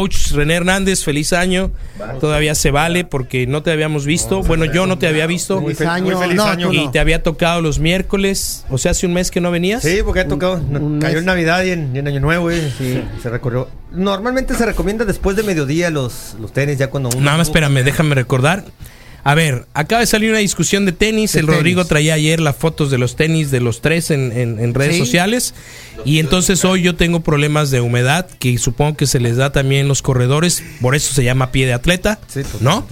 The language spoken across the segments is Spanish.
Coach René Hernández, feliz año. Todavía se vale porque no te habíamos visto. Bueno, yo no te había visto. Muy Feliz año. feliz No, año. Y no. te había tocado los miércoles. O sea, hace un mes que no venías. Sí, porque ha tocado. un cayó mes. en Navidad y en, y en Año Nuevo. y Sí. se, se recorrió. Normalmente se recomienda después de mediodía los, los tenis, ya cuando uno. Nada más espérame, déjame recordar. A ver, acaba de salir una discusión de tenis. De el tenis. Rodrigo traía ayer las fotos de los tenis de los tres en, en- en redes Sí. sociales. Y entonces hoy yo tengo problemas de humedad que supongo que se les da también en los corredores. Por eso se llama pie de atleta. Sí, ¿No?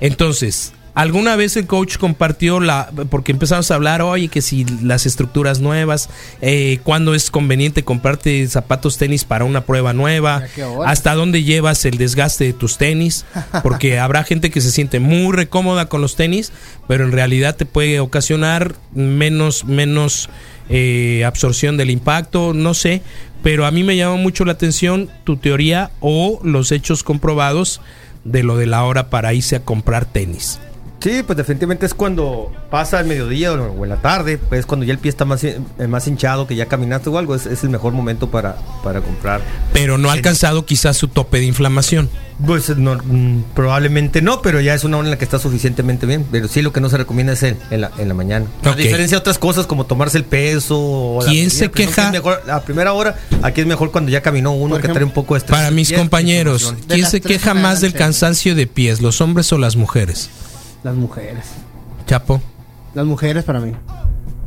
Entonces, alguna vez el coach compartió la. Porque empezamos a hablar, oye, que si las estructuras nuevas, eh, cuándo es conveniente comprarte zapatos tenis para una prueba nueva, hasta dónde llevas el desgaste de tus tenis, porque habrá gente que se siente muy recómoda con los tenis, pero en realidad te puede ocasionar menos, menos eh, absorción del impacto, no sé. Pero a mí me llama mucho la atención tu teoría o los hechos comprobados de lo de la hora para irse a comprar tenis. Sí, pues definitivamente es cuando pasa el mediodía o en la tarde, pues cuando ya el pie está más, eh, más hinchado, que ya caminaste o algo, es, es el mejor momento para, para comprar. Pero no ha alcanzado quizás su tope de inflamación. Pues no, mm, probablemente no, pero ya es una hora en la que está suficientemente bien. Pero sí, lo que no se recomienda es el- en, la, en la mañana. A diferencia de otras cosas como tomarse el peso. o la ¿Quién se pues, que queja? es mejor, a primera hora, aquí es mejor cuando ya caminó uno Por que ejemplo, trae un poco de estrés. Para mis compañeros, ¿quién se queja más del cansancio de pies, los hombres o las mujeres? Las mujeres. Chapo. Las mujeres para mí.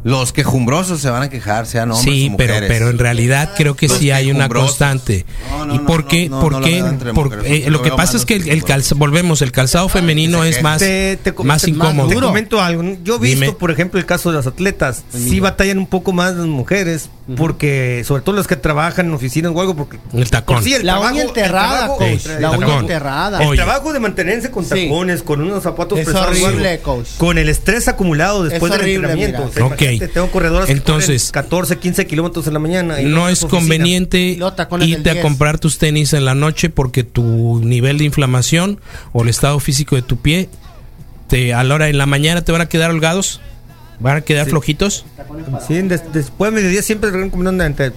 Los quejumbrosos se van a quejar, sean hombres Sí, o pero, mujeres. pero en realidad creo que Los sí hay una constante. No, no, ¿Y por qué? no, por qué? Por- eh, lo lo que pasa es que el, el calzado, volvemos, el calzado femenino es más, Te, te, más te- incómodo. Te comento algo. Yo he visto, Dime. por ejemplo, el caso de las atletas. Sí batallan un poco más las mujeres, porque sobre todo las que trabajan en oficinas o algo, porque El tacón. sí, el La trabajo- uña el enterrada, trabajo- coach. el La uña tacón. enterrada. El Oye. trabajo de mantenerse con Sí. tacones, con unos zapatos Es pesados, horrible, coach. con el estrés acumulado después Es del entrenamiento. Ok. Imagínate, tengo corredoras Entonces- que corren 14, 15 kilómetros en la mañana. y no es conveniente irte a 10. comprar tus tenis en la noche porque tu nivel de inflamación o el estado físico de tu pie te a la hora en la mañana te van a quedar holgados, van a quedar Sí. flojitos. Sí, des- después de mediodía siempre recomiendan entre,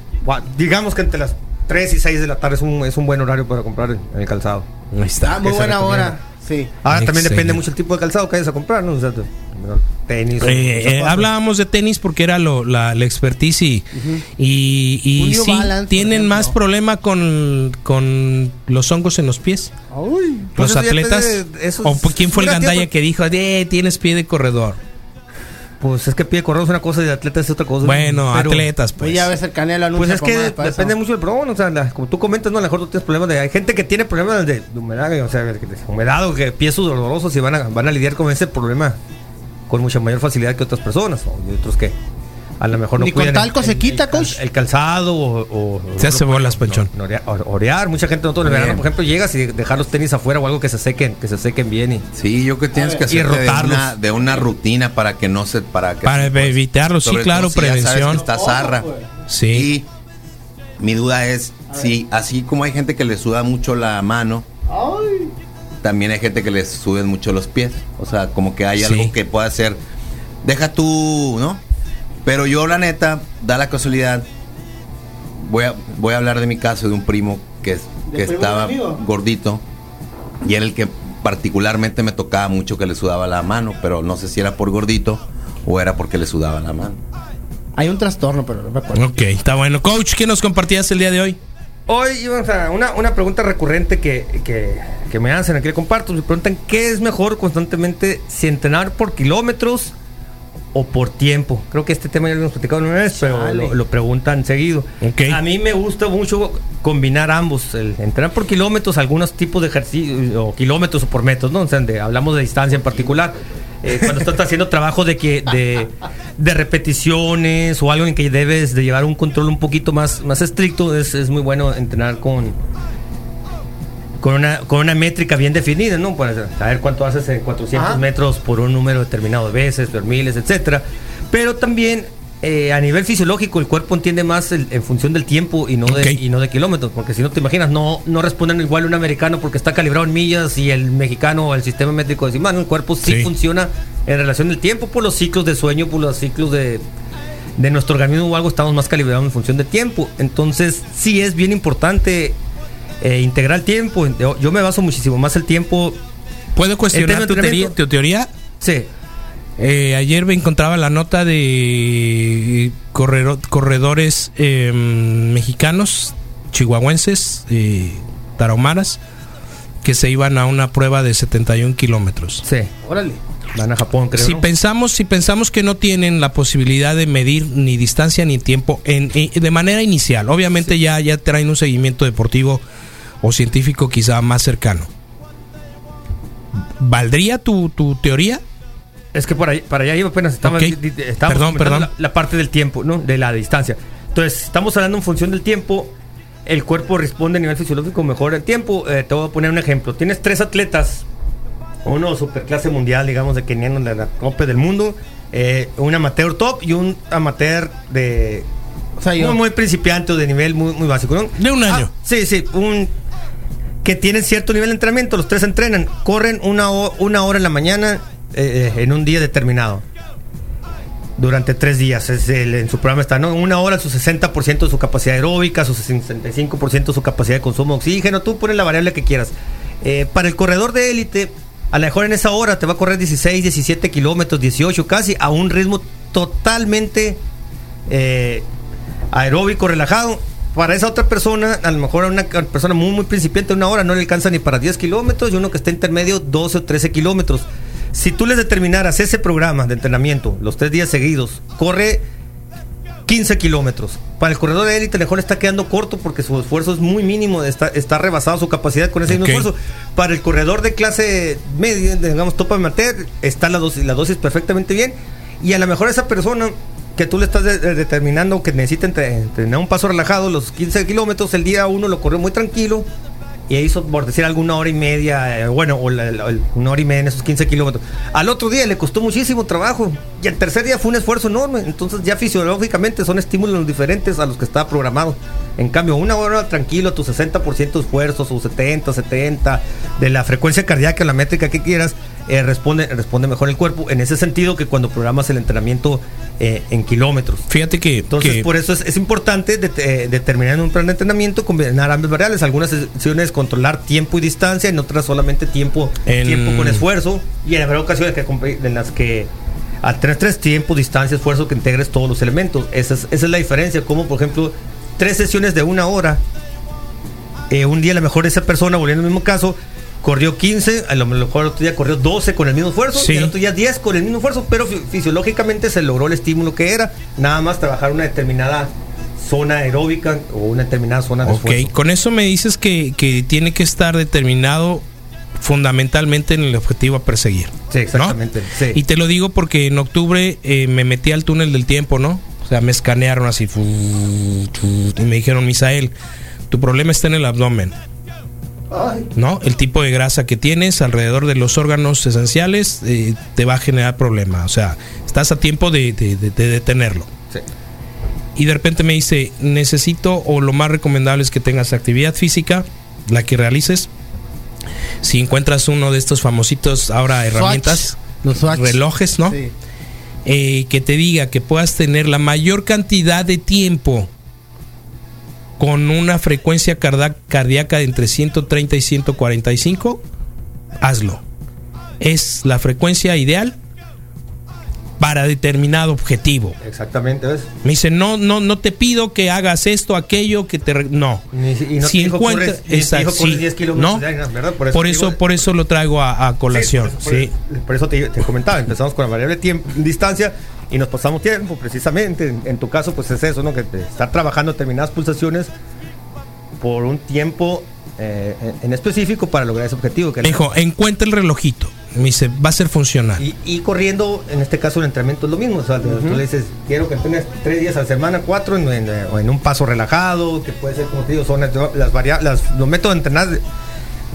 digamos que entre las 3 y 6 de la tarde es un, es un buen horario para comprar el, el calzado. Ahí está. Ah, muy buena recomienda. hora. Sí. Ahora también depende mucho el tipo de calzado que vayas a comprar, ¿no? O sea, te- tenis. Eh, eh, hablábamos de tenis porque era lo, la, la expertise y, y, sí, Balance, tienen más problema con, con los hongos en los pies. Uy. Pues Los atletas. ¿O quién fue el gandalla que dijo, eh, tienes pie de corredor? Pues es que pie de correo es una cosa y de atleta es otra cosa. Bueno, Pero- atletas, Pues pues. ya ves el canelo anuncia Pues es que depende eso. mucho del problema, o sea, la- como tú comentas, no, a lo mejor tú tienes problemas de... Hay gente que tiene problemas de, de humedad, o sea, de humedad o que pies dolorosos y van a, van a lidiar con ese problema con mucha mayor facilidad que otras personas, o y otros que a lo mejor no Ni con cuidan talco el- se quita, el coach. El calzado o... o- Se hace bolas, Panchón. no, orear, mucha gente nosotros en el Bien. verano, por ejemplo, llegas y dejar los tenis afuera o algo que se sequen, que se sequen bien y... Sí, yo que tienes que hacer de una, de una rutina para que no se para que Para pues, evitarlo, sí, claro, todo si ya sabes prevención. que está zarra. Sí. Y mi duda es si así como hay gente que le suda mucho la mano, también hay gente que le suben mucho los pies. O sea, como que hay Sí. algo que pueda hacer. Deja tú, ¿no? Pero yo la neta, da la casualidad. Voy a, voy a hablar de mi caso de un primo que, que estaba gordito y era el que particularmente me tocaba mucho que le sudaba la mano, pero no sé si era por gordito o era porque le sudaba la mano. Hay un trastorno, pero no me acuerdo. Ok, está bueno. Coach, ¿qué nos compartías el día de hoy? Hoy íbamos a una, una pregunta recurrente que, que, que me hacen, aquí le comparto. Me preguntan qué es mejor constantemente, si entrenar por kilómetros o por tiempo. Creo que este tema ya lo hemos platicado una vez, pero lo, lo preguntan seguido. A mí me gusta mucho combinar ambos, el entrenar por kilómetros, algunos tipos de ejercicio, o kilómetros o por metros, ¿no? O sea, de- hablamos de distancia en particular. Eh, cuando estás haciendo trabajo de que de, de repeticiones o algo en que debes de llevar un control un poquito más, más estricto, es, es muy bueno entrenar con con una, con una métrica bien definida, ¿no? Para saber cuánto haces en 400 Ajá. metros por un número determinado de veces, por miles, etcétera. Pero también eh, a nivel fisiológico el cuerpo entiende más el- en función del tiempo y no de, y no de kilómetros, porque si no te imaginas, no, no responden igual un americano porque está calibrado en millas y el mexicano o el sistema métrico decimal, ¿no? el cuerpo sí, Sí. funciona en relación del tiempo por los ciclos de sueño, por los ciclos de, de nuestro organismo o algo, estamos más calibrados en función de tiempo. Entonces sí es bien importante eh, integrar el tiempo. Yo, yo me baso muchísimo más el tiempo. ¿Puedo cuestionar tu teoría? tu teoría? Sí. Eh, ayer me encontraba la nota de correro- corredores eh, mexicanos, chihuahuenses, eh, tarahumaras, que se iban a una prueba de 71 kilómetros. Sí. Órale. Van a Japón, creo. Si ¿no? pensamos, si pensamos que no tienen la posibilidad de medir ni distancia ni tiempo en, en- de manera inicial, obviamente ya, ya traen un seguimiento deportivo o científico quizá más cercano. ¿Valdría tu, tu teoría? Es que por ahí, para allá iba apenas estaba, Ok. di- di- estábamos Perdón, perdón. La, la parte del tiempo, ¿no? De la distancia. Entonces, estamos hablando en función del tiempo. El cuerpo responde a nivel fisiológico mejor el tiempo. Eh, te voy a poner un ejemplo. Tienes tres atletas. Uno superclase mundial, digamos, de keniano de la Copa del Mundo. eh, un amateur top y un amateur de... O sea, yo. Muy, muy principiante o de nivel muy, muy básico, ¿no? De un año. Ah, sí, sí, un que tienen cierto nivel de entrenamiento, los tres entrenan, corren una, una hora en la mañana eh, eh, en un día determinado. Durante tres días, es el- en su programa está, ¿no? Una hora, su 60% de su capacidad aeróbica, su 65% de su capacidad de consumo de oxígeno, tú pones la variable que quieras. Eh, para el corredor de élite, a lo mejor en esa hora te va a correr 16, 17 kilómetros, 18 casi, a un ritmo totalmente aeróbico, relajado. Para esa otra persona, a lo mejor a una persona muy, muy principiante, una hora no le alcanza ni para 10 kilómetros y uno que está intermedio, 12 o 13 kilómetros. Si tú les determinaras ese programa de entrenamiento, los tres días seguidos, corre 15 kilómetros. Para el corredor de élite, mejor está quedando corto porque su esfuerzo es muy mínimo, está, está rebasado su capacidad con ese mismo esfuerzo. Para el corredor de clase media, digamos top amateur, está la dosis, la dosis perfectamente bien. Y a lo mejor esa persona que tú le estás de- de- determinando que necesita entre- entrenar un paso relajado, los 15 kilómetros, el día uno lo corrió muy tranquilo. Y hizo, por decir, alguna hora y media, eh, bueno, o una hora y media en esos 15 kilómetros. Al otro día le costó muchísimo trabajo. Y el tercer día fue un esfuerzo enorme. Entonces, ya fisiológicamente son estímulos diferentes a los que estaba programado. En cambio, una hora tranquilo, tu 60% de esfuerzo, su 70, 70, de la frecuencia cardíaca, la métrica que quieras, eh, responde, responde mejor el cuerpo. En ese sentido, que cuando programas el entrenamiento eh, en kilómetros. Fíjate que, Entonces, que- por eso es, es importante eh, determinar en un plan de entrenamiento, combinar ambas variables. Algunas sesiones controlar tiempo y distancia, en otras solamente tiempo, tiempo con esfuerzo. Y en habrá ocasiones que, en las que al tener tres tiempo, distancia, esfuerzo, que integres todos los elementos. Esa es, esa es la diferencia. Como, por ejemplo, tres sesiones de una hora. eh, un día a lo mejor esa persona, volviendo al mismo caso, corrió 15, a lo mejor el otro día corrió 12 con el mismo esfuerzo, Sí. y el otro día 10 con el mismo esfuerzo, pero fi- fisiológicamente se logró el estímulo que era, nada más trabajar una determinada zona aeróbica o una determinada zona de Ok, esfuerzo. con eso me dices que, que tiene que estar determinado fundamentalmente en el objetivo a perseguir. Sí, exactamente. sí. Y te lo digo porque en octubre eh, me metí al túnel del tiempo, ¿no? O sea, me escanearon así y me dijeron, Misael, tu problema está en el abdomen. ¿No? El tipo de grasa que tienes alrededor de los órganos esenciales eh, te va a generar problema. O sea, estás a tiempo de, de- de- de detenerlo. Sí. Y de repente me dice, necesito o lo más recomendable es que tengas actividad física, la que realices. Si encuentras uno de estos famositos ahora herramientas, Los relojes, ¿no? Sí. Eh, que te diga que puedas tener la mayor cantidad de tiempo con una frecuencia cardíaca de entre 130 y 145, hazlo. Es la frecuencia ideal para determinado objetivo. Exactamente, ¿ves? Me dice, no, no, no te pido que hagas esto, aquello, que te... re-". No. Ni- y no te si dijo encuentra... corres- ni te Exacto, sí. 10 kilómetros ¿no? ¿verdad? Por Por eso, por eso, lo traigo a, a colación. por, Sí, por eso te, te comentaba, empezamos con la variable tiempo, distancia y nos pasamos tiempo, precisamente. En, en tu caso, pues es eso, ¿no? Que estar trabajando determinadas pulsaciones por un tiempo eh, en, específico para lograr ese objetivo. Que Me dijo, encuentra el relojito. Me dice, va a ser funcional. y, y corriendo, en este caso el entrenamiento es lo mismo. O sea, tú le dices, quiero que entrenes tres días a la semana, cuatro, en, en- o en un paso relajado, que puede ser, como te digo, son las, las- los métodos de entrenar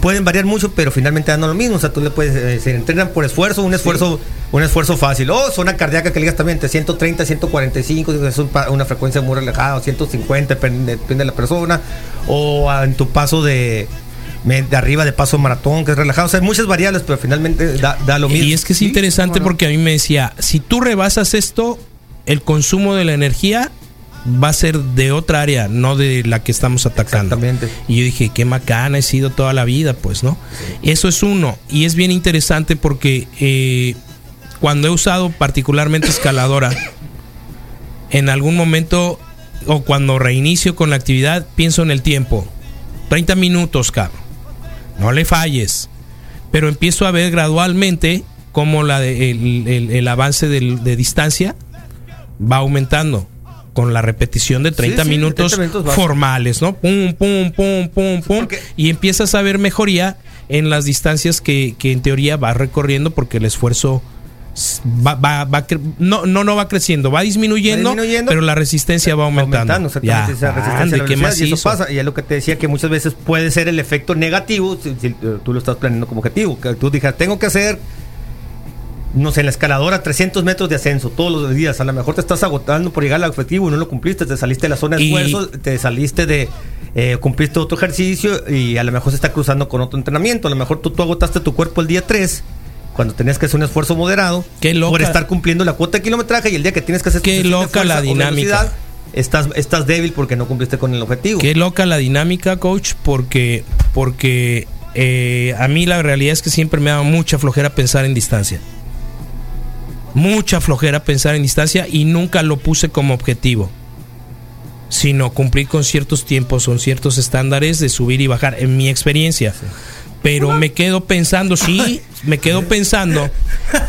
pueden variar mucho, pero finalmente dan lo mismo. O sea, tú le puedes, eh, se entrenan por esfuerzo, un esfuerzo, un esfuerzo fácil. O zona cardíaca que le digas también entre 130, 145, es un pa- una frecuencia muy relajada, o 150, depende, depende de la persona. O ah, en tu paso de, de arriba de paso maratón, que es relajado. O sea, hay muchas variables, pero finalmente da, da lo mismo. Y es que es Sí, interesante porque a mí me decía, si tú rebasas esto, el consumo de la energía va a ser de otra área, no de la que estamos atacando. Exactamente. Y yo dije, qué macana he sido toda la vida, pues, ¿no? Eso es uno. Y es bien interesante porque eh, cuando he usado particularmente escaladora, en algún momento o cuando reinicio con la actividad, pienso en el tiempo. 30 minutos, cabrón. No le falles. Pero empiezo a ver gradualmente cómo la de- el, el- el avance de distancia va aumentando con la repetición de 30 sí, de minutos 30 minutos vas- formales, ¿no? Pum, pum, pum, pum, pum. porque- Y empiezas a ver mejoría en las distancias que, que en teoría vas recorriendo porque el esfuerzo va, va, va no, no, no va creciendo, va disminuyendo, Va disminuyendo, pero la resistencia va aumentando. exactamente, Ya, esa resistencia ande, a la ¿qué más y eso hizo? pasa y es lo que te decía que muchas veces puede ser el efecto negativo si, si, eh, tú lo estás planeando como objetivo que tú digas tengo que hacer no sé en la escaladora 300 metros de ascenso todos los días a lo mejor te estás agotando por llegar al objetivo y no lo cumpliste te saliste de la zona de Y- esfuerzo te saliste de eh, cumpliste otro ejercicio y a lo mejor se está cruzando con otro entrenamiento a lo mejor tú, tú agotaste tu cuerpo el día 3 cuando tenías que hacer un esfuerzo moderado Qué loca. por estar cumpliendo la cuota de kilometraje y el día que tienes que hacer Qué loca la dinámica. estás, estás débil porque no cumpliste con el objetivo. Qué loca la dinámica, coach, porque, porque eh, a mí la realidad es que siempre me da mucha flojera pensar en distancia. Mucha flojera pensar en distancia y nunca lo puse como objetivo. Sino cumplir con ciertos tiempos, con ciertos estándares de subir y bajar, en mi experiencia. Pero me quedo pensando, sí, me quedo pensando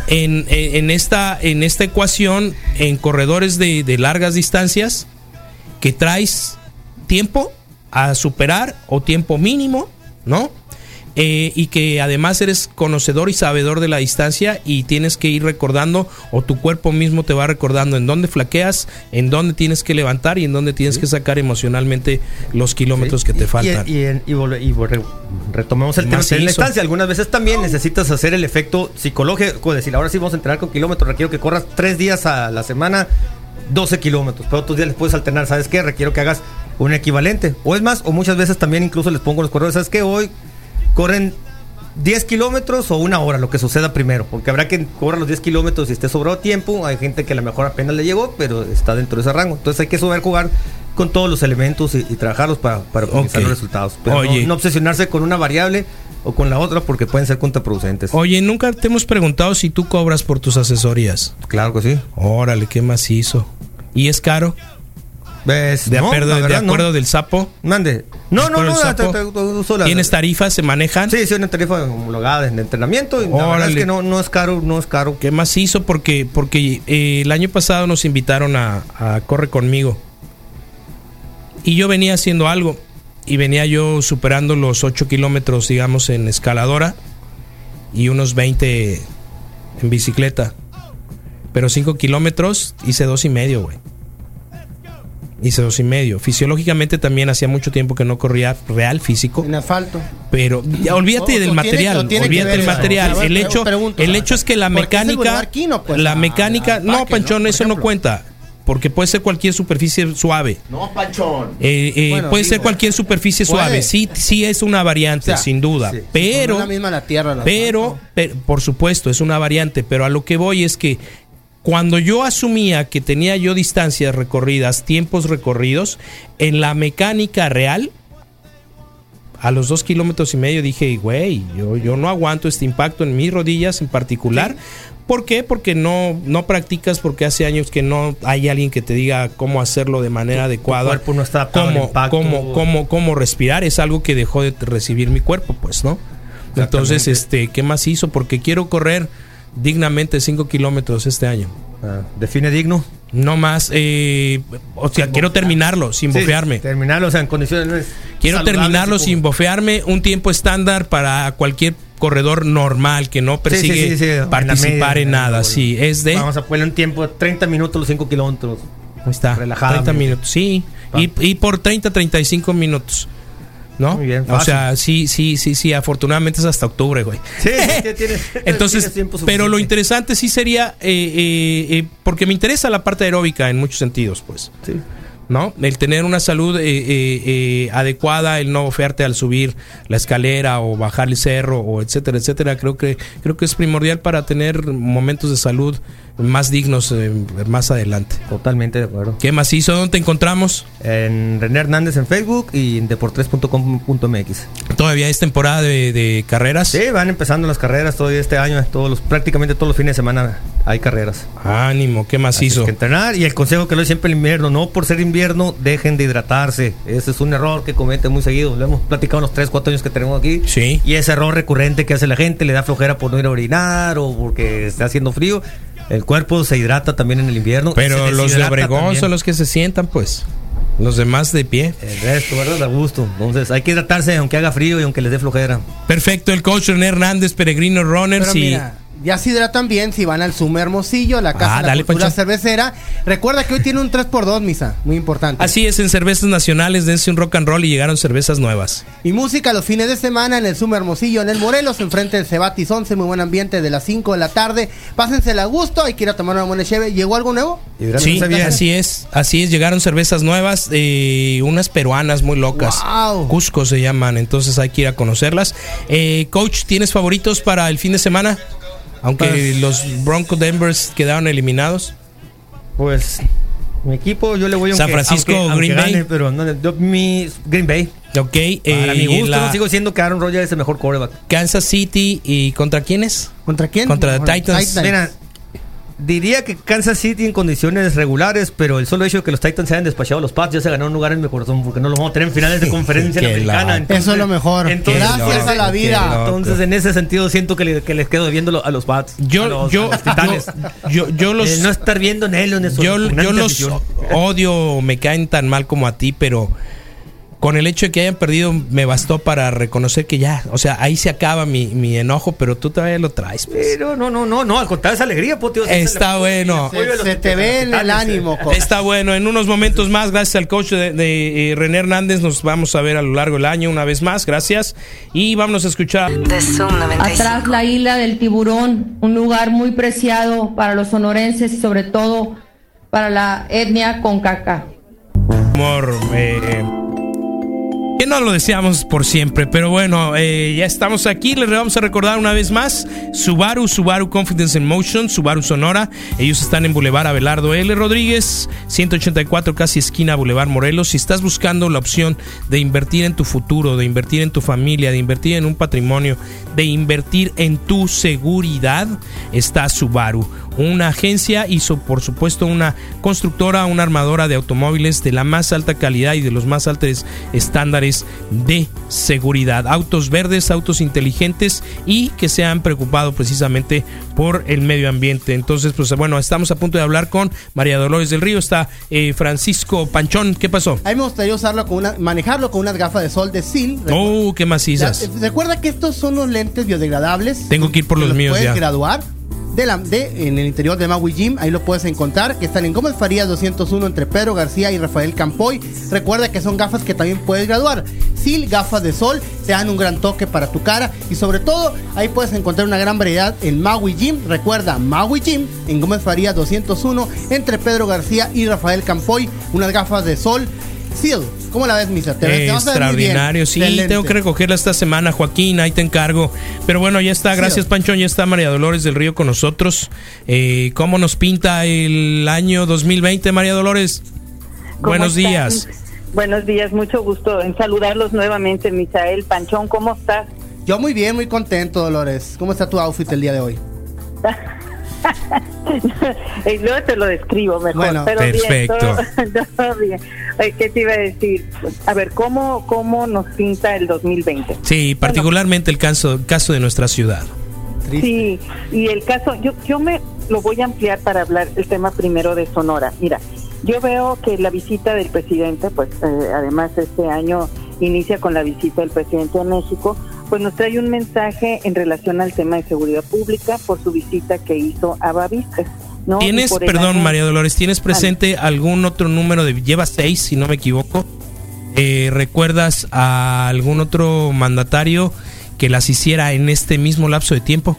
en, en- en esta, en esta ecuación, en corredores de, de largas distancias, que traes tiempo a superar o tiempo mínimo, ¿no? Eh, y que además eres conocedor y sabedor de la distancia y tienes que ir recordando o tu cuerpo mismo te va recordando en dónde flaqueas, en dónde tienes que levantar y en dónde tienes que sacar emocionalmente los kilómetros que te Y- faltan. Y, y, y retomemos el tema de la distancia. Algunas veces también necesitas hacer el efecto psicológico, decir, ahora sí vamos a entrenar con kilómetros, requiero que corras tres días a la semana, 12 kilómetros, pero otros días les puedes alternar, ¿sabes qué? Requiero que hagas un equivalente. O es más, o muchas veces también incluso les pongo los corredores, ¿sabes qué? Hoy corren 10 kilómetros o una hora, lo que suceda primero, porque habrá que correr los 10 kilómetros y esté sobrado tiempo, hay gente que a lo mejor apenas le llegó, pero está dentro de ese rango, entonces hay que saber jugar con todos los elementos y, y trabajarlos para, para optimizar los resultados, pero Oye. no, obsesionarse con una variable o con la otra porque pueden ser contraproducentes. Oye, nunca te hemos preguntado si tú cobras por tus asesorías. Claro que sí. Órale, qué macizo. ¿Y es caro? De, No, acuerdo, de no. del sapo. Mande. No, no, ¿Por el no, ¿Tienes tarifas? ¿Se manejan? Sí, sí, una tarifa homologada de entrenamiento y la verdad es que no, no es caro, no es caro. ¿Qué más hizo? Porque, porque eh, el año pasado nos invitaron a, a Corre conmigo. Y yo venía haciendo algo. Y venía yo superando los 8 kilómetros, digamos, en escaladora. Y unos 20 en bicicleta. Pero 5 kilómetros hice dos y medio, güey. Hice dos y medio. Fisiológicamente también hacía mucho tiempo que no corría real físico. En asfalto. Pero ya, olvídate O- del o material, tiene olvídate del material. El hecho, pregunto, el hecho es que la ¿por qué es el mecánica, pues, la a- mecánica, al no, parque, Panchón, eso no cuenta, porque puede ser cualquier superficie suave. No, Panchón. Eh, eh, Bueno, puede digo, ser cualquier superficie puede. suave, sí, sí es una variante, O sea, sin duda, sí. pero, es la misma la tierra. pero, pero, por supuesto, es una variante, pero a lo que voy es que cuando yo asumía que tenía yo distancias recorridas, tiempos recorridos, en la mecánica real, a los dos kilómetros y medio dije, güey, yo, yo no aguanto este impacto en mis rodillas en particular. ¿Por qué? Porque no, no practicas, porque hace años que no hay alguien que te diga cómo hacerlo de manera adecuada. cuerpo no está cómo, impacto. cómo, cómo, cómo respirar. Es algo que dejó de recibir mi cuerpo, pues, ¿no? Entonces, este, ¿qué más hizo? Porque quiero correr dignamente 5 kilómetros este año. Ah, define digno. No más, eh, o sea, quiero terminarlo sin Sí, bofearme. terminarlo, o sea, en condiciones. Quiero terminarlo sin bofearme, un tiempo estándar para cualquier corredor normal que no sí, persigue sí, sí, en participar media, en nada. Sí, es de. Vamos a ponerle un tiempo de 30 minutos los 5 kilómetros. Ahí está, relajadamente. 30 minutos, sí. Y, y por 30, 35 minutos. ¿No? Muy bien, o sea, sí, sí, sí, sí. Afortunadamente es hasta octubre, güey. Sí, sí, tienes- Entonces, tienes pero lo interesante sí sería, eh, eh, eh, porque me interesa la parte aeróbica en muchos sentidos, pues. Sí. ¿No? El tener una salud eh, eh, eh, adecuada, el no ofertarte al subir la escalera o bajar el cerro o etcétera, etcétera, creo que creo que es primordial para tener momentos de salud más dignos eh, más adelante. Totalmente de acuerdo. ¿Qué más hizo? ¿Dónde te encontramos? En René Hernández en Facebook y en deportes.com.mx. Todavía es temporada de, de carreras. Sí, van empezando las carreras todavía este año, todos los, prácticamente todos los fines de semana hay carreras. Ánimo, ¿qué más Así hizo? es que entrenar y el consejo que le doy siempre el invierno, no por ser invierno dejen de hidratarse. Ese es un error que cometen muy seguido. Lo hemos platicado en los 3, 4 años que tenemos aquí. Sí. Y ese error recurrente que hace la gente, le da flojera por no ir a orinar o porque está haciendo frío. El cuerpo se hidrata también en el invierno. Pero los de Obregón también. son los que se sientan, pues. Los demás de pie. El resto, ¿verdad? Da gusto. Entonces hay que hidratarse aunque haga frío y aunque les dé flojera. Perfecto, el coach René Hernández, Peregrino Runners Pero y... mira, ya se hidratan bien si van al Sumo Hermosillo, la Casa Ah, de la dale, Cultura Pancho. Cervecera. Recuerda que hoy tiene un 3x2, misa. Muy importante. Así es, en cervezas nacionales, dense un rock and roll y llegaron cervezas nuevas. Y música los fines de semana en el Sumo Hermosillo, en el Morelos, enfrente del Cebatis 11. Muy buen ambiente de las 5 de la tarde. Pásensela a gusto. Hay que ir a tomar una buena cheve. ¿Llegó algo nuevo? Sí, así es, así es, llegaron cervezas nuevas, eh, unas peruanas muy locas. Wow. Cusco se llaman, entonces hay que ir a conocerlas. Eh, coach, ¿tienes favoritos para el fin de semana? Aunque Pues- los Bronco Denvers quedaron eliminados. Pues mi equipo yo le voy a San Francisco, Green Bay. pero no, yo- mi Green Bay. Ok, eh, Para mi y en gusto, la no sigo siendo que Aaron Rodgers es el mejor quarterback. Kansas City y contra quiénes? ¿Contra quién? Contra Bueno, Titans. Mira, diría que Kansas City en condiciones regulares, pero el solo hecho de que los Titans se hayan despachado a los Pats ya se ganó un lugar en mi corazón porque no los vamos a tener en finales de conferencia americana. Eso es lo mejor. Entonces, Gracias loco, a la vida. Entonces, en ese sentido, siento que, le- que les quedo viendo a los Pats. Yo, los, yo, Titanes. yo, yo los, Eh, no estar viendo en él en eso. yo, yo los odio, me caen tan mal como a ti, pero con el hecho de que hayan perdido me bastó para reconocer que ya, o sea, ahí se acaba mi, mi enojo, pero tú todavía lo traes. pues. Pero no, no, no, no, al contrario, es alegría, po, tío. Está bueno. Se, se te ve en el ánimo, co- Está bueno, en unos momentos más, gracias al coach de, de, eh, René Hernández, nos vamos a ver a lo largo del año una vez más, gracias. Y vámonos a escuchar. de Zoom 95. Atrás la isla del tiburón, un lugar muy preciado para los sonorenses y sobre todo para la etnia concaca. Amor, eh, que no lo deseamos por siempre, pero bueno, eh, ya estamos aquí. Les vamos a recordar una vez más: Subaru, Subaru Confidence in Motion, Subaru Sonora. Ellos están en Boulevard Abelardo L. Rodríguez, 184, casi esquina Boulevard Morelos. Si estás buscando la opción de invertir en tu futuro, de invertir en tu familia, de invertir en un patrimonio, de invertir en tu seguridad, está Subaru. Una agencia y por supuesto una constructora, una armadora de automóviles de la más alta calidad y de los más altos estándares de seguridad. Autos verdes, autos inteligentes y que se han preocupado precisamente por el medio ambiente. Entonces, pues bueno, estamos a punto de hablar con María Dolores del Río. Está eh, Francisco Panchón. ¿Qué pasó? A mí me gustaría usarlo con una, manejarlo con unas gafas de sol de SIL. Oh, qué macizas. La- Recuerda que estos son los lentes biodegradables. Tengo que ir por los míos puedes ya. graduar de en el interior de Maui Gym. Ahí lo puedes encontrar. Que están en Gómez Farías 201 entre Pedro García y Rafael Campoy. Recuerda que son gafas que también puedes graduar. SIL, gafas de sol, te dan un gran toque para tu cara. Y sobre todo, ahí puedes encontrar una gran variedad en Maui Gym. Recuerda, Maui Gym en Gómez Farías 201 entre Pedro García y Rafael Campoy. Unas gafas de sol. SIL, ¿cómo la ves, Misa? Te, te vas a ver muy bien. Extraordinario, sí, Excelente. tengo que recogerla esta semana, Joaquín, ahí te encargo. Pero bueno, ya está, gracias Sí. Panchón, ya está María Dolores del Río con nosotros. Eh, ¿Cómo nos pinta el año 2020, María Dolores? ¿Cómo Buenos están? días. Buenos días, mucho gusto en saludarlos nuevamente, Misael Panchón, ¿cómo estás? Yo muy bien, muy contento, Dolores. ¿Cómo está tu outfit el día de hoy? y luego te lo describo mejor, Bueno, pero perfecto. bien, todo, todo bien. ¿Qué te iba a decir? A ver, ¿cómo, cómo nos pinta el 2020? Sí, particularmente el caso, caso de nuestra ciudad. Triste. Sí, y el caso, yo, yo me lo voy a ampliar para hablar el tema primero de Sonora. Mira, yo veo que la visita del presidente, pues eh, además este año inicia con la visita del presidente a México, pues nos trae un mensaje en relación al tema de seguridad pública por su visita que hizo a Bavistas. ¿Tienes, perdón, año- María Dolores, ¿tienes presente algún otro número de... Lleva seis, si no me equivoco. Eh, ¿Recuerdas a algún otro mandatario que las hiciera en este mismo lapso de tiempo?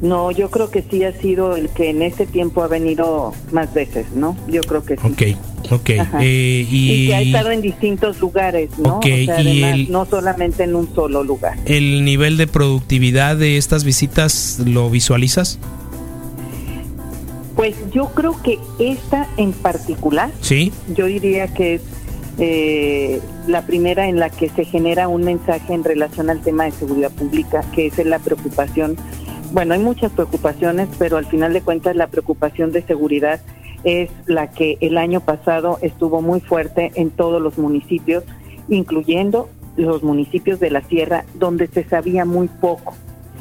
No, yo creo que sí ha sido el que en este tiempo ha venido más veces, ¿no? Yo creo que sí. Ok. Ok, eh, y, y que ha estado en distintos lugares, ¿no? Ok, O sea, y además, el- no solamente en un solo lugar. el nivel de productividad de estas visitas lo visualizas? Pues yo creo que esta en particular, Sí, yo diría que es eh, la primera en la que se genera un mensaje en relación al tema de seguridad pública, que es la preocupación. Bueno, hay muchas preocupaciones, pero al final de cuentas la preocupación de seguridad es la que el año pasado estuvo muy fuerte en todos los municipios, incluyendo los municipios de la sierra, donde se sabía muy poco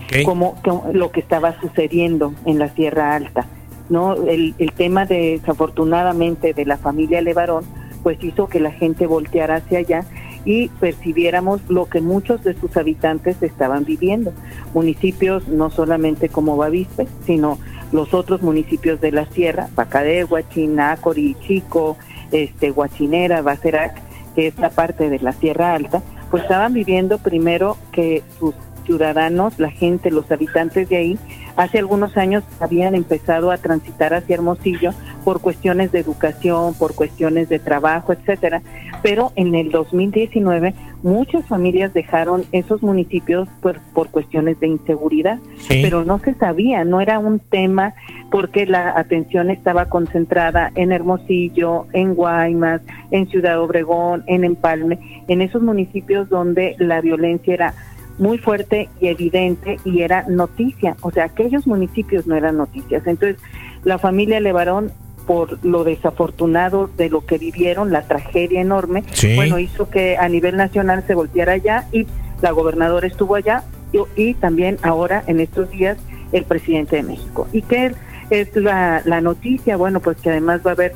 ok. como como lo que estaba sucediendo en la Sierra Alta. ¿no? El, el tema de, desafortunadamente de la familia Levarón, pues hizo que la gente volteara hacia allá y percibiéramos lo que muchos de sus habitantes estaban viviendo. Municipios no solamente como Bavispe, sino los otros municipios de la sierra, Bacadegua, Chinácori, Chico, este, Huachinera, Bacerac, que es la parte de la Sierra Alta, pues estaban viviendo primero que sus ciudadanos, la gente, los habitantes de ahí, hace algunos años habían empezado a transitar hacia Hermosillo por cuestiones de educación, por cuestiones de trabajo, etcétera, pero en el 2019 muchas familias dejaron esos municipios por, por cuestiones de inseguridad, Sí. pero no se sabía, no era un tema porque la atención estaba concentrada en Hermosillo, en Guaymas, en Ciudad Obregón, en Empalme, en esos municipios donde la violencia era muy fuerte y evidente y era noticia, o sea, aquellos municipios no eran noticias. Entonces, la familia Levarón, por lo desafortunado de lo que vivieron, la tragedia enorme, Sí. bueno, hizo que a nivel nacional se volteara allá y la gobernadora estuvo allá y, y también ahora, en estos días, el presidente de México. ¿Y qué es la, la noticia? Bueno, pues que además va a haber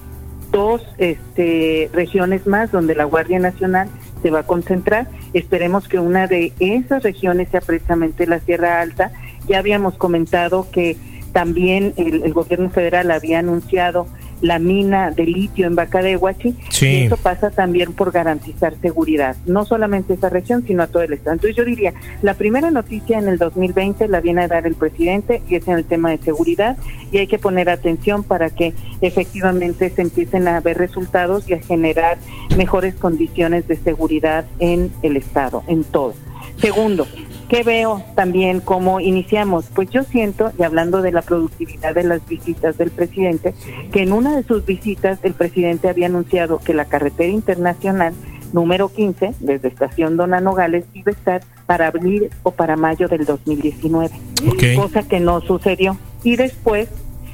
dos este, regiones más donde la Guardia Nacional se va a concentrar. Esperemos que una de esas regiones sea precisamente la Sierra Alta. Ya habíamos comentado que también el, el gobierno federal había anunciado la mina de litio en Bacadehuachi Sí. y eso pasa también por garantizar seguridad, no solamente a esa región, sino a todo el estado. Entonces yo diría, la primera noticia en el 2020 la viene a dar el presidente y es en el tema de seguridad y hay que poner atención para que efectivamente se empiecen a ver resultados y a generar mejores condiciones de seguridad en el estado, en todo. Segundo, ¿qué veo también como iniciamos? Pues yo siento, y hablando de la productividad de las visitas del presidente, que en una de sus visitas el presidente había anunciado que la carretera internacional número 15, desde Estación Dona Nogales, iba a estar para abril o para mayo del 2019, Ok. cosa que no sucedió. Y después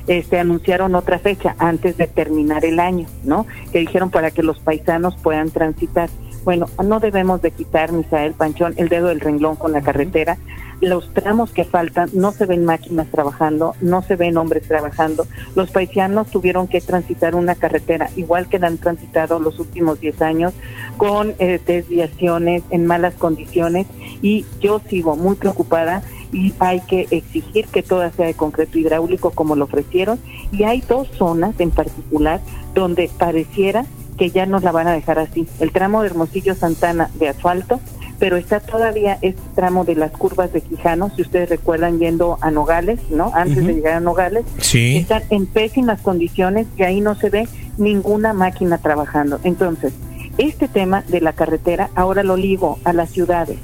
este anunciaron otra fecha antes de terminar el año, ¿no? Que dijeron para que los paisanos puedan transitar. Bueno, no debemos de quitar, Misael Panchón, el dedo del renglón con la carretera. Los tramos que faltan, no se ven máquinas trabajando, no se ven hombres trabajando. Los paisanos tuvieron que transitar una carretera, igual que la han transitado los últimos 10 años, con eh, desviaciones en malas condiciones. Y yo sigo muy preocupada y hay que exigir que toda sea de concreto hidráulico como lo ofrecieron. Y hay dos zonas en particular donde pareciera que ya nos la van a dejar así. El tramo de Hermosillo Santana de asfalto, pero está todavía este tramo de las curvas de Quijano, si ustedes recuerdan yendo a Nogales, ¿no? Antes de llegar a Nogales, Sí. están en pésimas condiciones y ahí no se ve ninguna máquina trabajando. Entonces, este tema de la carretera ahora lo ligo a las ciudades.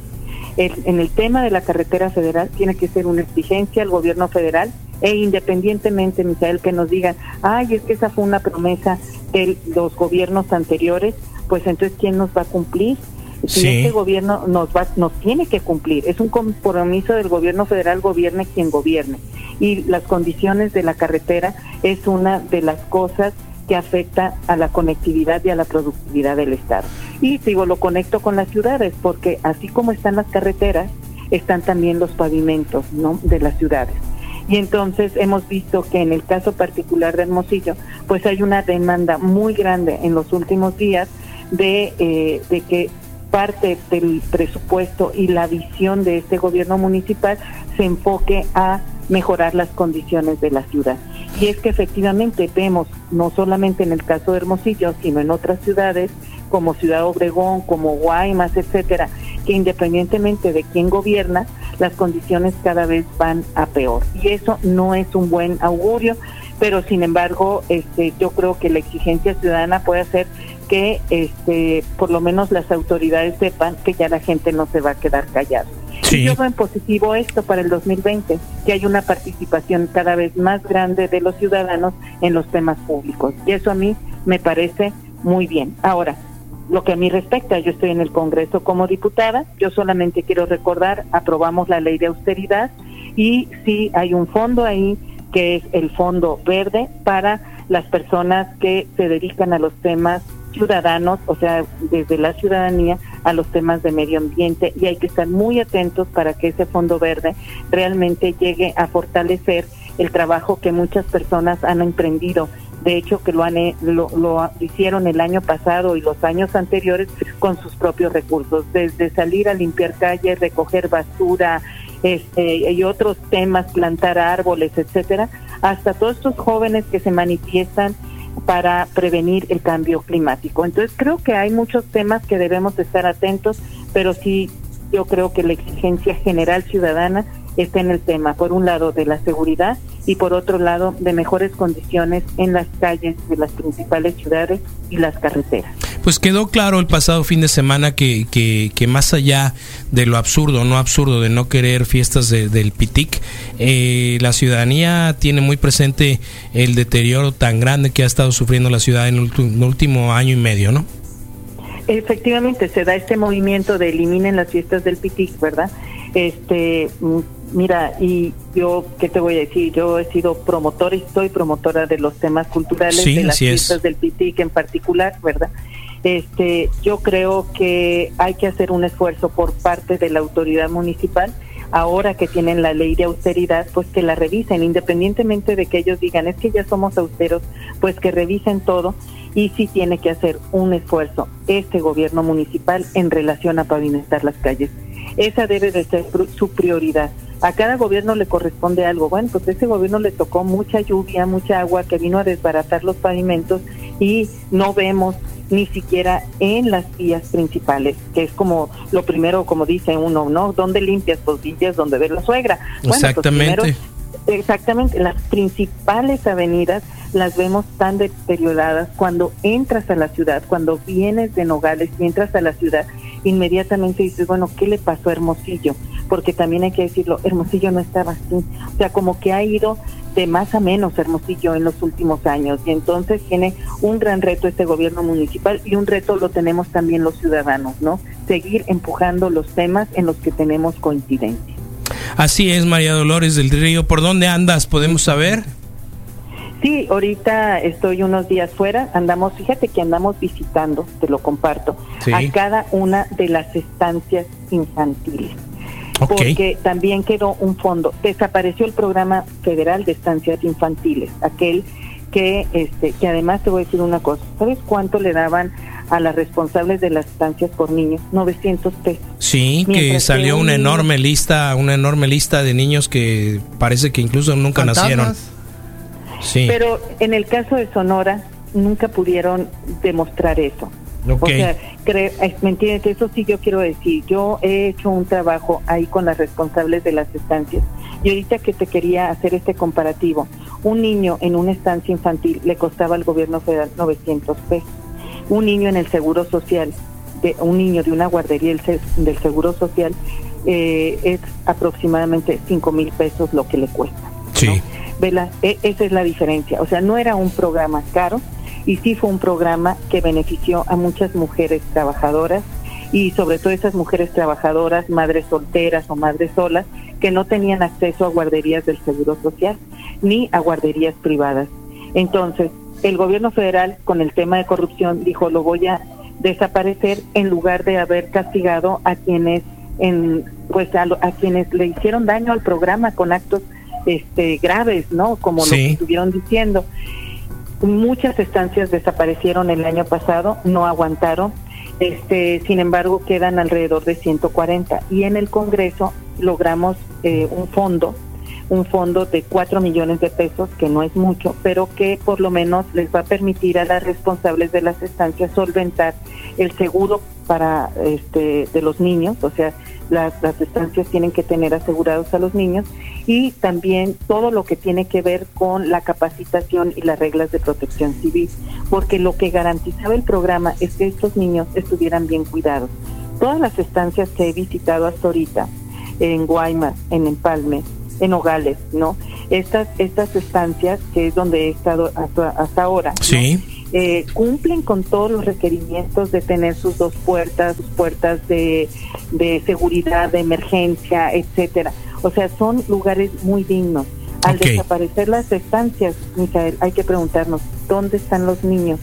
El- en el tema de la carretera federal tiene que ser una exigencia al gobierno federal e independientemente, Misael, que nos digan, ay, es que esa fue una promesa de los gobiernos anteriores, pues entonces, ¿quién nos va a cumplir? Si Sí. este gobierno nos va, nos tiene que cumplir, es un compromiso del gobierno federal, gobierne quien gobierne. Y las condiciones de la carretera es una de las cosas que afecta a la conectividad y a la productividad del Estado. Y digo, lo conecto con las ciudades, porque así como están las carreteras, están también los pavimentos ¿no? de las ciudades. Y entonces hemos visto que en el caso particular de Hermosillo, pues hay una demanda muy grande en los últimos días de, eh, de que parte del presupuesto y la visión de este gobierno municipal se enfoque a mejorar las condiciones de la ciudad. Y es que efectivamente vemos, no solamente en el caso de Hermosillo, sino en otras ciudades como Ciudad Obregón, como Guaymas, etcétera, que independientemente de quién gobierna, las condiciones cada vez van a peor. Y eso no es un buen augurio. pero sin embargo, este, yo creo que la exigencia ciudadana puede hacer que este, por lo menos las autoridades sepan que ya la gente no se va a quedar callada. Sí. Y yo veo en positivo esto para el 2020, que hay una participación cada vez más grande de los ciudadanos en los temas públicos. Y eso a mí me parece muy bien. Ahora, lo que a mí respecta, yo estoy en el Congreso como diputada, yo solamente quiero recordar, aprobamos la ley de austeridad y sí hay un fondo ahí que es el Fondo Verde para las personas que se dedican a los temas ciudadanos, o sea, desde la ciudadanía a los temas de medio ambiente y hay que estar muy atentos para que ese Fondo Verde realmente llegue a fortalecer el trabajo que muchas personas han emprendido de hecho que lo, han, lo, lo, hicieron el año pasado y los años anteriores con sus propios recursos, desde salir a limpiar calles, recoger basura este, y otros temas, plantar árboles, etcétera, hasta todos estos jóvenes que se manifiestan para prevenir el cambio climático. Entonces creo que hay muchos temas que debemos estar atentos, pero sí yo creo que la exigencia general ciudadana está en el tema, por un lado, de la seguridad y por otro lado, de mejores condiciones en las calles de las principales ciudades y las carreteras. Pues quedó claro el pasado fin de semana que, que, que más allá de lo absurdo, no absurdo, de no querer fiestas de, del PITIC, eh, la ciudadanía tiene muy presente el deterioro tan grande que ha estado sufriendo la ciudad en el, último año y medio, ¿no? Efectivamente, se da este movimiento de eliminen las fiestas del PITIC, ¿verdad? Este, mira, y yo, ¿qué te voy a decir? Yo he sido promotora y soy promotora de los temas culturales, Sí, de las fiestas del PITIC en particular, ¿verdad? Este, yo creo que hay que hacer un esfuerzo por parte de la autoridad municipal ahora que tienen la ley de austeridad, pues que la revisen, independientemente de que ellos digan, es que ya somos austeros, pues que revisen todo y sí tiene que hacer un esfuerzo este gobierno municipal en relación a pavimentar las calles. Esa debe de ser su prioridad. A cada gobierno le corresponde algo. Bueno, pues a ese gobierno le tocó mucha lluvia, mucha agua que vino a desbaratar los pavimentos y no vemos ni siquiera en las vías principales, que es como lo primero, como dice uno, ¿no? ¿Dónde limpias? Pues limpias donde ve la suegra. Bueno, pues Exactamente. primero Exactamente, las principales avenidas las vemos tan deterioradas cuando entras a la ciudad, cuando vienes de Nogales y entras a la ciudad, inmediatamente dices, bueno, ¿qué le pasó a Hermosillo? Porque también hay que decirlo, Hermosillo no estaba así, o sea, como que ha ido de más a menos Hermosillo en los últimos años y entonces tiene un gran reto este gobierno municipal y un reto lo tenemos también los ciudadanos, ¿no? Seguir empujando los temas en los que tenemos coincidencia. Así es, María Dolores del Río. ¿Por dónde andas? ¿Podemos saber? Sí, ahorita estoy unos días fuera, andamos, fíjate que andamos visitando, te lo comparto, Sí. a cada una de las estancias infantiles. Ok. Porque también quedó un fondo, desapareció el programa federal de estancias infantiles, aquel que, este, que además te voy a decir una cosa, ¿sabes cuánto le daban a las responsables de las estancias por niños? 900 pesos. Sí, que Mientras que salió un una niño- enorme lista, una enorme lista de niños que parece que incluso nunca nacieron. Sí. Pero en el caso de Sonora nunca pudieron demostrar eso. O sea, cre- eh, ¿me entiendes? Eso sí yo quiero decir. Yo he hecho un trabajo ahí con las responsables de las estancias. Y ahorita que te quería hacer este comparativo, un niño en una estancia infantil le costaba al gobierno federal 900 pesos. Un niño en el Seguro Social, de, un niño de una guardería del, se- del Seguro Social, eh, es aproximadamente 5 mil pesos lo que le cuesta. Sí. ¿no? E- esa es la diferencia. O sea, no era un programa caro y sí fue un programa que benefició a muchas mujeres trabajadoras y sobre todo esas mujeres trabajadoras, madres solteras o madres solas, que no tenían acceso a guarderías del Seguro Social ni a guarderías privadas. Entonces, el gobierno federal con el tema de corrupción dijo, lo voy a desaparecer en lugar de haber castigado a quienes en pues a, a quienes le hicieron daño al programa con actos este graves, ¿no? Como lo que estuvieron diciendo. Muchas estancias desaparecieron el año pasado, no aguantaron. Este, sin embargo, quedan alrededor de 140 y en el Congreso logramos eh, un fondo un fondo de 4 millones de pesos, que no es mucho, pero que por lo menos les va a permitir a las responsables de las estancias solventar el seguro para este de los niños, o sea, las, las estancias tienen que tener asegurados a los niños y también todo lo que tiene que ver con la capacitación y las reglas de protección civil, porque lo que garantizaba el programa es que estos niños estuvieran bien cuidados. Todas las estancias que he visitado hasta ahorita, en Guaymas, en Empalme, en Nogales, ¿no? Estas, estas estancias, que es donde he estado hasta, hasta ahora, ¿no? Sí. eh, cumplen con todos los requerimientos de tener sus dos puertas, sus puertas de, de seguridad, de emergencia, etcétera. O sea, son lugares muy dignos. Al desaparecer las estancias, Micael, hay que preguntarnos, ¿dónde están los niños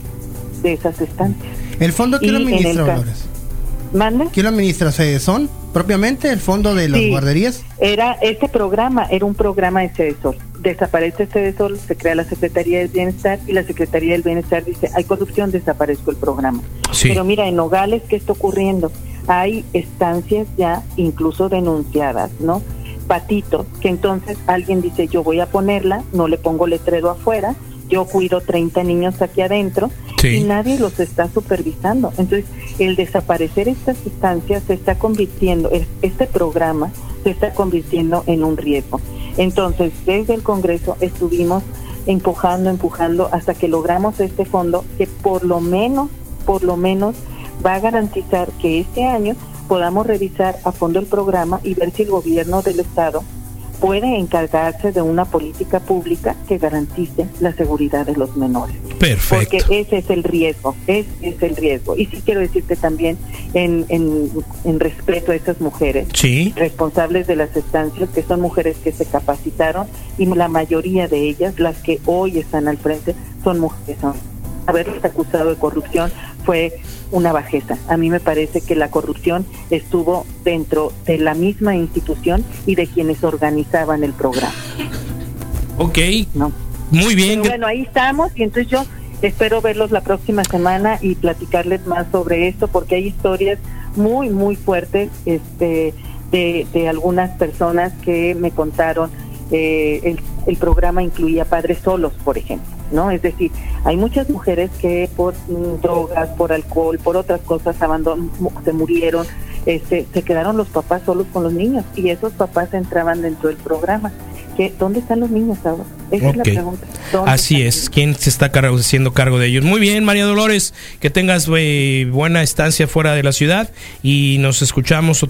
de esas estancias? ¿El fondo quién lo ca- Dolores? ¿Mande? ¿Quién lo administra? ¿Se son propiamente el fondo de las Sí. guarderías? Era este programa, era un programa de CEDESOL. Desaparece CEDESOL, se crea la Secretaría del Bienestar y la Secretaría del Bienestar dice, hay corrupción, desaparezco el programa. Sí. Pero mira, en Nogales, ¿qué está ocurriendo? Hay estancias ya incluso denunciadas, ¿no? Patitos, que entonces alguien dice, yo voy a ponerla, no le pongo letrero afuera, yo cuido 30 niños aquí adentro Sí. y nadie los está supervisando. Entonces, el desaparecer estas estancias se está convirtiendo, es- este programa se está convirtiendo en un riesgo. Entonces, desde el Congreso estuvimos empujando, empujando hasta que logramos este fondo que por lo menos, por lo menos va a garantizar que este año podamos revisar a fondo el programa y ver si el gobierno del estado puede encargarse de una política pública que garantice la seguridad de los menores. Perfecto. Porque ese es el riesgo, ese es el riesgo. Y sí quiero decirte también en, en, en respeto a esas mujeres Sí. responsables de las estancias, que son mujeres que se capacitaron y la mayoría de ellas, las que hoy están al frente, son mujeres. Son. Haberles acusado de corrupción fue una bajeza. A mí me parece que la corrupción estuvo dentro de la misma institución y de quienes organizaban el programa. Ok. ¿no? Muy bien. Pero bueno, ahí estamos y entonces yo espero verlos la próxima semana y platicarles más sobre esto porque hay historias muy, muy fuertes este, de, de algunas personas que me contaron. eh, el, el programa incluía padres solos, por ejemplo, ¿no? Es decir, hay muchas mujeres que por mm, drogas, por alcohol, por otras cosas abandon se murieron, este, se quedaron los papás solos con los niños y esos papás entraban dentro del programa. ¿Qué, ¿Dónde están los niños ahora? Esa es la pregunta. ¿Dónde Así es. ¿Quién se está haciendo cargo de ellos? Muy bien, María Dolores. Que tengas eh, buena estancia fuera de la ciudad y nos escuchamos.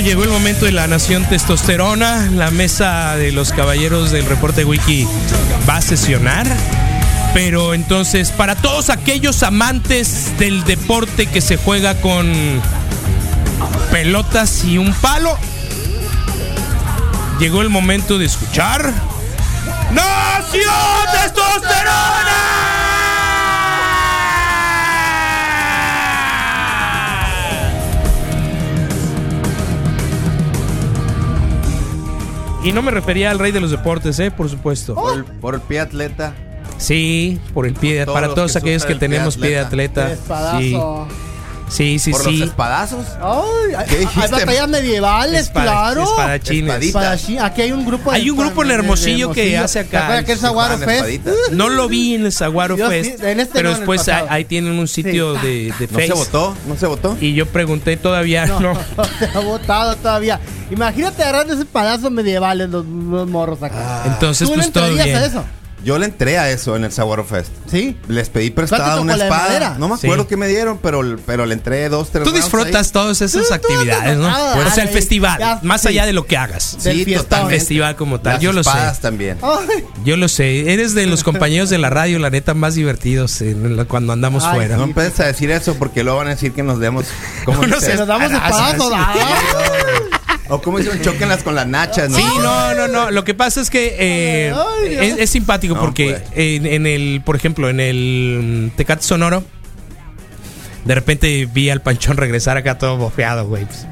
Llegó el momento de la Nación Testosterona. La mesa de los caballeros del reporte Wiki va a sesionar. Pero entonces, para todos aquellos amantes del deporte que se juega con pelotas y un palo, llegó el momento de escuchar. ¡Nación Testosterona! Y no me refería al rey de los deportes, ¿eh? Por supuesto. Por, el, por el pie atleta. Sí, por el pie, Por todos para todos que aquellos que tenemos pie de atleta. Espadazo. Sí, sí, por sí. los espadazos. Ay, hay- ¿Qué hay dijiste? batallas medievales, Espada- claro. espadachines. Espadita. Espadachín. Aquí hay un grupo. Hay un grupo en de- de- Hermosillo de que hace acá ¿Te acuerdas que es el- Aguaro Fest? espaditas. No lo vi en el Saguaro Yo sí, Fest, en este pero no, en el después ahí, pasado. ahí tienen un sitio Sí. de, de ¿No se votó? ¿No se votó? Y yo pregunté todavía, no. No, se ha votado todavía. Imagínate agarrando ese palazo medievales los, los morros acá. Entonces, ¿Tú pues todo entrarías bien. a eso? Yo le entré a eso en el Saguaro Fest. Sí. Les pedí prestada ¿Cuánto una espada. No me Sí. acuerdo qué me dieron, pero, pero le entré dos, tres Tú disfrutas ahí. todas esas Tú- tú actividades, ¿no? nada, o sea, el festival, ya, más sí. allá de lo que hagas. Sí, totalmente. Festival como tal, Las yo lo sé. espadas también. Ay, Yo lo sé. Eres de los compañeros de la radio, la neta, más divertidos en la- cuando andamos Ay, fuera. No sí. empieces a decir eso porque luego van a decir que nos demos. ¿Cómo No sé, se nos damos espadazos. O como dicen, choquenlas con las nachas, ¿no? Sí, no, no, no. Lo que pasa es que eh, Ay, es, es simpático No, porque pues. en, en el, por ejemplo, en el mm, Tecate Sonoro, de repente vi al Panchón regresar acá todo bofeado, güey. pues.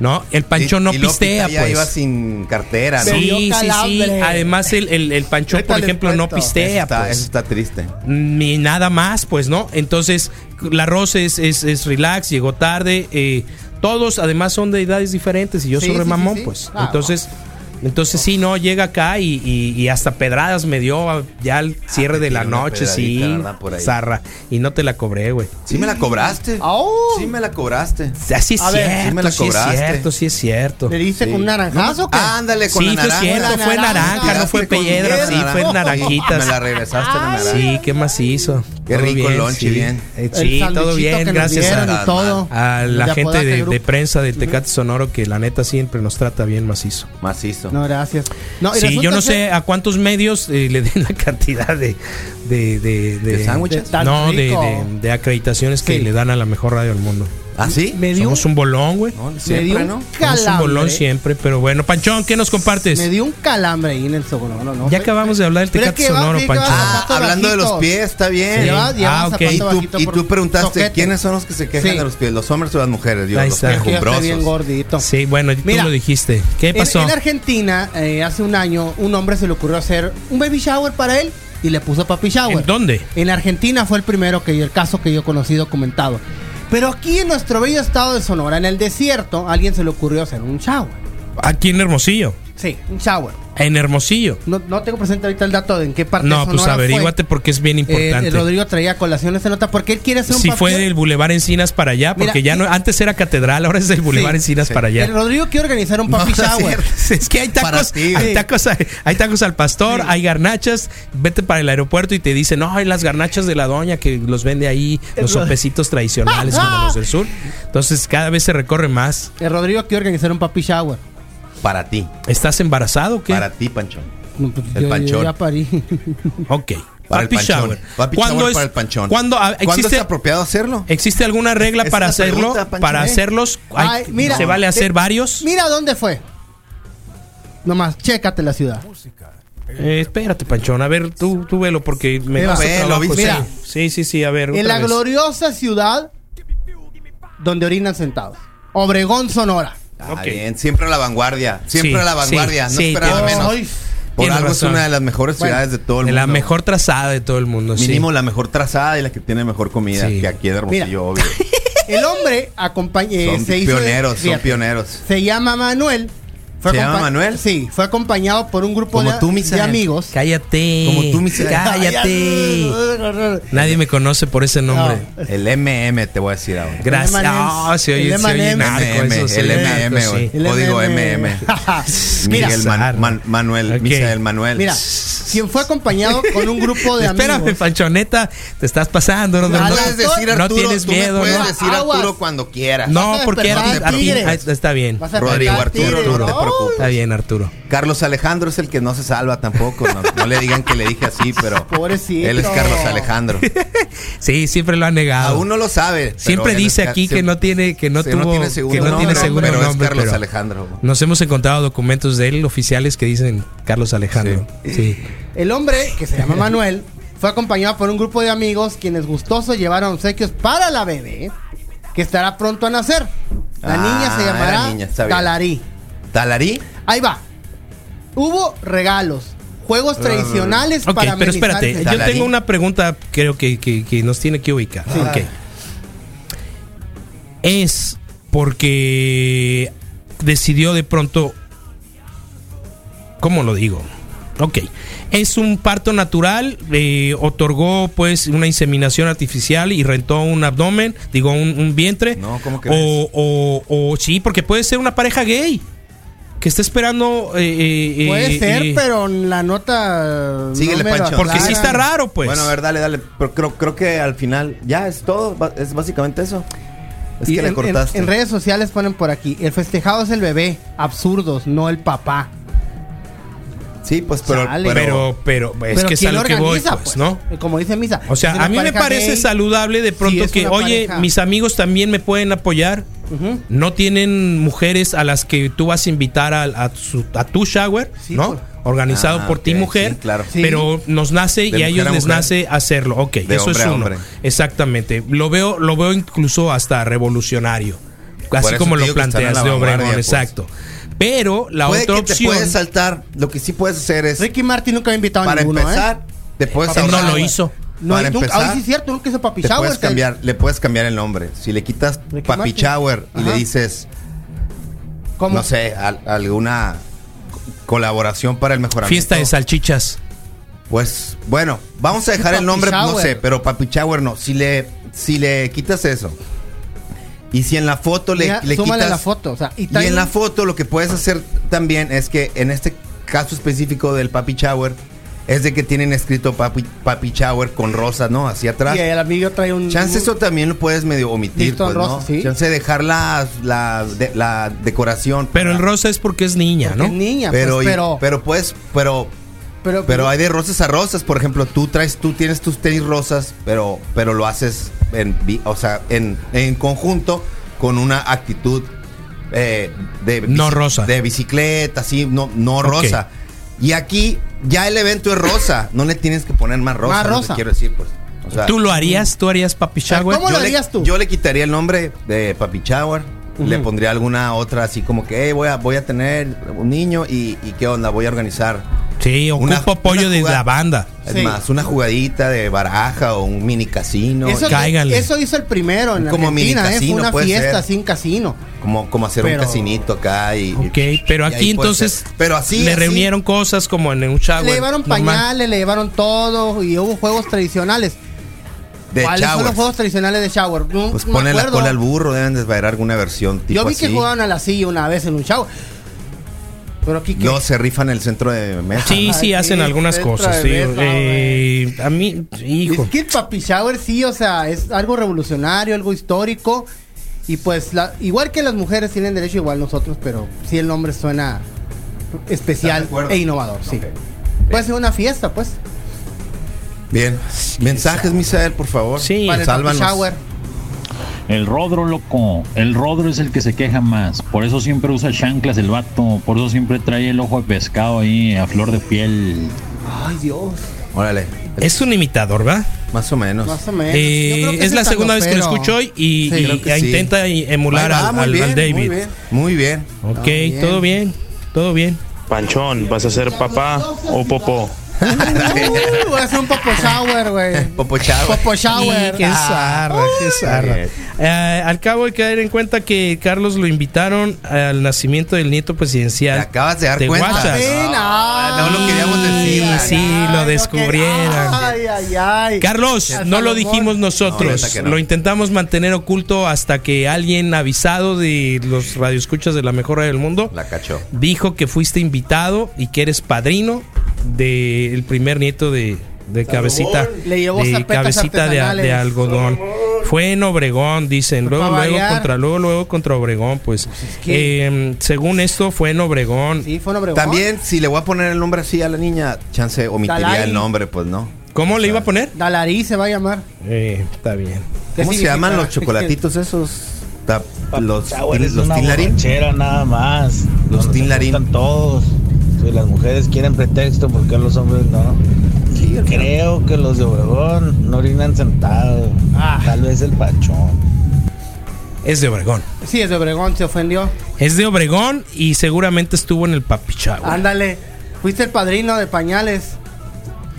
¿No? El Panchón Y- no y pistea, ya pues. iba sin cartera, ¿no? Sí. Sí, sí. Además, el, el, el Panchón, por ejemplo, no pistea, Está- pues. Eso está triste. ni nada más, pues, ¿no? Entonces, la Rosa es, es, es relax, llegó tarde, eh, todos además son de edades diferentes y yo Sí, soy sí, sí. pues. Entonces, entonces sí, no, llega acá y, y- y hasta pedradas me dio ya al cierre te de la noche, sí, zarra. Y no te la cobré, güey. Sí me la cobraste. Sí me la cobraste. Así es A ver, cierto, sí me la sí es cobraste. cierto, sí es cierto. ¿Le diste Sí. con un naranjazo o qué? Ándale con Sí, la fue naranja. cierto, fue naranja. naranja, no fue piedra, sí, fue naranjitas. Me la regresaste la naranja. Sí, qué macizo. Qué Todo rico el lonche, sí. bien. Eh, Sí, todo bien, gracias dieron a, todo. a la gente de, prensa de Tecate Sonoro que la neta siempre nos trata bien macizo. Macizo. No, gracias. No, Sí, yo no sé a cuántos medios eh, le den la cantidad de de de, ¿De de- no, de, rico. de- de acreditaciones que Sí. le dan a la mejor radio del mundo. ¿Ah, sí? Me dio, Somos un bolón, güey. No, me dio un ¿no? Somos un bolón calambre. siempre, pero bueno, Panchón, ¿qué nos compartes? Me dio un calambre ahí en el sonoro. No, no, ya acabamos de hablar del Tecate Sonoro, Panchón. Ah, hablando de los pies, está bien. Ah, un ok. zapato Y tú, y tú preguntaste, soquete. ¿quiénes son los que se quejan Sí. de los pies? ¿Los hombres o las mujeres? Yo, Ahí los está. Es que yo estoy bien quejumbrosos. gordito. Sí, bueno, tú Mira, lo dijiste. ¿Qué En- pasó? En, Argentina, eh, hace un año, un hombre se le ocurrió hacer un baby shower para él y le puso papi shower. ¿En dónde? En Argentina fue el primero que yo, el caso que yo conocí documentado. Pero aquí en nuestro bello estado de Sonora, en el desierto, a alguien se le ocurrió hacer un shower. Aquí en Hermosillo. Sí, un shower. En Hermosillo. No, no tengo presente ahorita el dato de en qué parte No, de pues averíguate fue. porque es bien Eh, importante. el Rodrigo traía colación esta nota porque él quiere hacer un Si fue del Boulevard Encinas para allá, porque Mira, ya no, antes era catedral, ahora es del Boulevard Sí, Encinas sí. para allá. El Rodrigo quiere organizar un papi No, shower. Es que hay tacos, ti, hay tacos, hay tacos al pastor, Sí. hay garnachas, vete para el aeropuerto y te dicen, no, hay las garnachas de la doña que los vende ahí, los sopecitos tradicionales como los del sur. Entonces cada vez se recorre más. El Rodrigo quiere organizar un papi shower. Para ti. ¿Estás embarazado o qué? Para ti, Panchón. No, pues, El yo- yo panchón. ya parí. Ok. Para Papi el panchón. shower. Papi ¿Cuándo shower es- para el panchón. ¿Cuándo, ah, ¿Cuándo existe, es apropiado hacerlo? ¿Existe alguna regla Es para hacerlo? pregunta, para ¿Eh? hacerlos, hay- Ay, mira, ¿se vale hacer varios? Mira dónde fue. Nomás, chécate la ciudad. Eh, espérate, Panchón, a ver, tú, tú velo porque me trabajo, ¿viste? sí. Mira. Sí, sí, sí, a ver. En la vez. gloriosa ciudad donde orinan sentados. Obregón, Sonora. Ah, bien, siempre a la vanguardia. Siempre Sí, a la vanguardia. sí, no sí, esperaba menos. Ay, Por algo razón. es una de las mejores Bueno, ciudades de todo el De mundo. la mejor trazada de todo el mundo, sí. Mínimo la mejor trazada y la que tiene mejor comida. Sí. Que aquí de Hermosillo, Mira. obvio. El hombre acompaña, eh, Son se hizo de- pioneros, son fíjate, pioneros. Se llama Manuel. ¿Se llama Manuel? Sí, fue acompañado por un grupo Como de, tú, de amigos. Cállate. Como tú, Misael. Cállate. Nadie me conoce por ese nombre. El MM te voy a decir ahora. Gracias. Ah, se oye, El se oye narco, MM, el MM, sí. Código MM. Mira, Miguel Man- Man- Manuel, Ok. Misael Manuel. Mira, quien fue acompañado con un grupo de Espérame, amigos. Panchoneta, te estás pasando. No, no- puedes decir no Arturo, tienes tú me miedo, puedes ¿no? decir. Arturo cuando quieras. No, porque despertar a ti- a ti- tigres. ah, está bien. Rodrigo Arturo, no preocupes. Está bien, Arturo. Carlos Alejandro es el que no se salva tampoco. No, No le digan que le dije así, pero. Pobrecito. Él es Carlos Alejandro. Sí, siempre lo ha negado. Aún no lo sabe. Siempre dice aquí que no tiene que no tuvo tiene seguro que no nombre, tiene seguro pero nombre, es Carlos pero Alejandro. nos hemos encontrado documentos de él oficiales que dicen Carlos Alejandro. Sí. El hombre, que se llama Manuel, fue acompañado por un grupo de amigos quienes gustosos llevaron obsequios para la bebé, que estará pronto a nacer. La Ah, niña se era llamará niña. Talarí. ¿Talarí? Ahí va. Hubo regalos, juegos tradicionales Ok, para pero espérate, yo Talarí. tengo una pregunta creo que, que- que nos tiene que ubicar. Ok. Es porque decidió de pronto, ¿cómo lo digo? Ok, es un parto natural, eh, otorgó pues una inseminación artificial y rentó un abdomen, digo un, un vientre. No, ¿cómo o, o, o sí, porque puede ser una pareja gay que está esperando. eh, eh, Puede eh, ser, eh, pero la nota. no Síguele, me lo Pancho. Porque sí está raro, pues. Bueno, a ver, dale, dale. Pero creo, creo que al final ya es todo. Es básicamente eso. Es Y que le en- cortaste. en redes sociales ponen por aquí: el festejado es el bebé, absurdos, no el papá. Sí, pues, pero. Chale. pero, pero, es Pero que es a ¿quién lo que voy, organiza, pues, ¿no? Como dice Misa. O sea, a mí me parece gay. saludable de pronto que, oye, pareja. mis amigos también me pueden apoyar. No tienen mujeres a las que tú vas a invitar a, a su- a tu shower, Sí, ¿no? por- Organizado Ah, por ti, mujer. sí, claro. Sí. Pero nos nace y a ellos a les nace hacerlo. Ok, De eso es uno. Exactamente. Lo veo, lo veo incluso hasta revolucionario. Así como lo planteas la de Obregón, vanguardia, pues. Pero la Puede otra que te opción. puedes saltar. Lo que sí puedes hacer es. Ricky Martin nunca ha invitado a para ninguno, empezar, ¿eh? te puedes Él no lo hizo. No, para nunca, empezar, sí es cierto, nunca hizo papi te shower. puedes cambiar, le puedes cambiar el nombre. Si le quitas Ricky Papi Martin. Shower y le dices, ¿Cómo? no sé, al- alguna colaboración para el mejoramiento. Fiesta de salchichas. Pues bueno, vamos a dejar el nombre, no sé, pero Papi Shower no. Si le, si le quitas eso y si en la foto le, Mira, le súmale quitas la foto, o sea, y en la foto lo que puedes hacer también es que en este caso específico del Papi Shower es de que tienen escrito Papi, papi Shower con rosas, ¿no? Hacia atrás. Y el amigo trae un. Chance eso también lo puedes medio omitir, pues, rosa, ¿no? sí. Chance dejar la, la, de- la decoración. Pero el para- rosa es porque es niña, porque ¿no? es niña, pero, pues, y- pero, pero pues, pero pero, pero hay de rosas a rosas, por ejemplo, tú traes, tú tienes tus tenis rosas, pero, pero lo haces en, o sea, en, en conjunto con una actitud eh, de No rosa. de bicicleta, así, no, no rosa. Y aquí ya el evento es rosa, no le tienes que poner más rosa. Más rosa. quiero decir, pues. O sea, ¿Tú lo harías? ¿Tú harías papi shower? ¿Cómo yo lo le, harías tú? Yo le quitaría el nombre de Papi Shower. Le pondría alguna otra así como que, "Hey, voy a, voy a tener un niño y, y qué onda, voy a organizar. Sí, ocupo Una- apoyo una de la banda. Es Sí. más, una jugadita de baraja o un mini casino. eso, cáiganle. eso hizo el primero en Como mini ¿eh? Fue casino, una puede fiesta ser. sin casino. Como, como hacer Pero- un casinito acá y. Ok, pero aquí entonces. Pero así. le así, reunieron cosas como en un shower. le llevaron normal. pañales, le llevaron todo y hubo juegos tradicionales. De ¿Cuáles son los juegos tradicionales de shower? No, Pues no ponen la cola al burro, deben de bailar alguna versión tipo Yo vi así. que jugaban a la silla una vez en un shower. Pero aquí Luego se rifan el centro de mesa. Sí, Ay, sí, hacen sí, algunas cosas. sí. mesa, Eh, a mí, hijo. Es que el papi shower sí, o sea, es algo revolucionario, algo histórico. Y pues, la, igual que las mujeres tienen derecho, igual nosotros, pero sí el nombre suena especial e innovador, sí. Puede ser una fiesta, pues, Bien. Mensajes, Misael, por favor. Sí, para el sálvanos. papi shower. El rodro, loco. El rodro es el que se queja más. Por eso siempre usa chanclas el vato. Por eso siempre trae el ojo de pescado ahí a flor de piel. Ay, Dios. Órale. es un imitador, ¿verdad? Más o menos. Más o menos. Eh, es la segunda vez que lo escucho hoy y, Sí, y creo que sí. intenta emular va, al, muy al- bien, al David. Muy bien. Muy bien. Ok, bien. todo bien, todo bien. Panchón, ¿vas a ser papá o popó? Uh, voy a hacer un popo shower, güey. Popo Chavo. Popo shower. Y qué Ah. zarra, qué zarra. Eh, al cabo de caer en cuenta que Carlos lo invitaron al nacimiento del nieto presidencial. Te acabas de dar ¿Te cuenta. guachas? Ven, No, no lo queríamos decir. Sí, sí, Ay, lo que- descubrieron. Ay, ay, ay. Carlos, Hasta no lo dijimos nosotros. que no. Lo intentamos mantener oculto hasta que alguien avisado de los radioescuchas de la mejor radio del mundo La cachó. dijo que fuiste invitado y que eres padrino del primer nieto de, de cabecita Le llevó de cabecita de, de algodón. Fue en Obregón, dicen. Pues Luego, luego contra, luego, luego contra Obregón, pues. que- Eh, según esto, fue en Obregón. Sí, fue un Obregón. También, si le voy a poner el nombre así a la niña, chance omitiría Dalai. el nombre, pues no. ¿Cómo le iba a poner? Dalarí se va a llamar. Eh, está bien. ¿Qué ¿Cómo se llaman los chocolatitos esos? Ta- los es los una tinlarín. nada más. Los tinlarín. todos. Si las mujeres quieren pretexto, ¿por qué los hombres no? Creo que los de Obregón no orinan sentados. Ah. Tal vez el pachón. Es de Obregón. Sí, es de Obregón, se ofendió. Es de Obregón y seguramente estuvo en el Papi Shower. Ándale. Fuiste el padrino de pañales.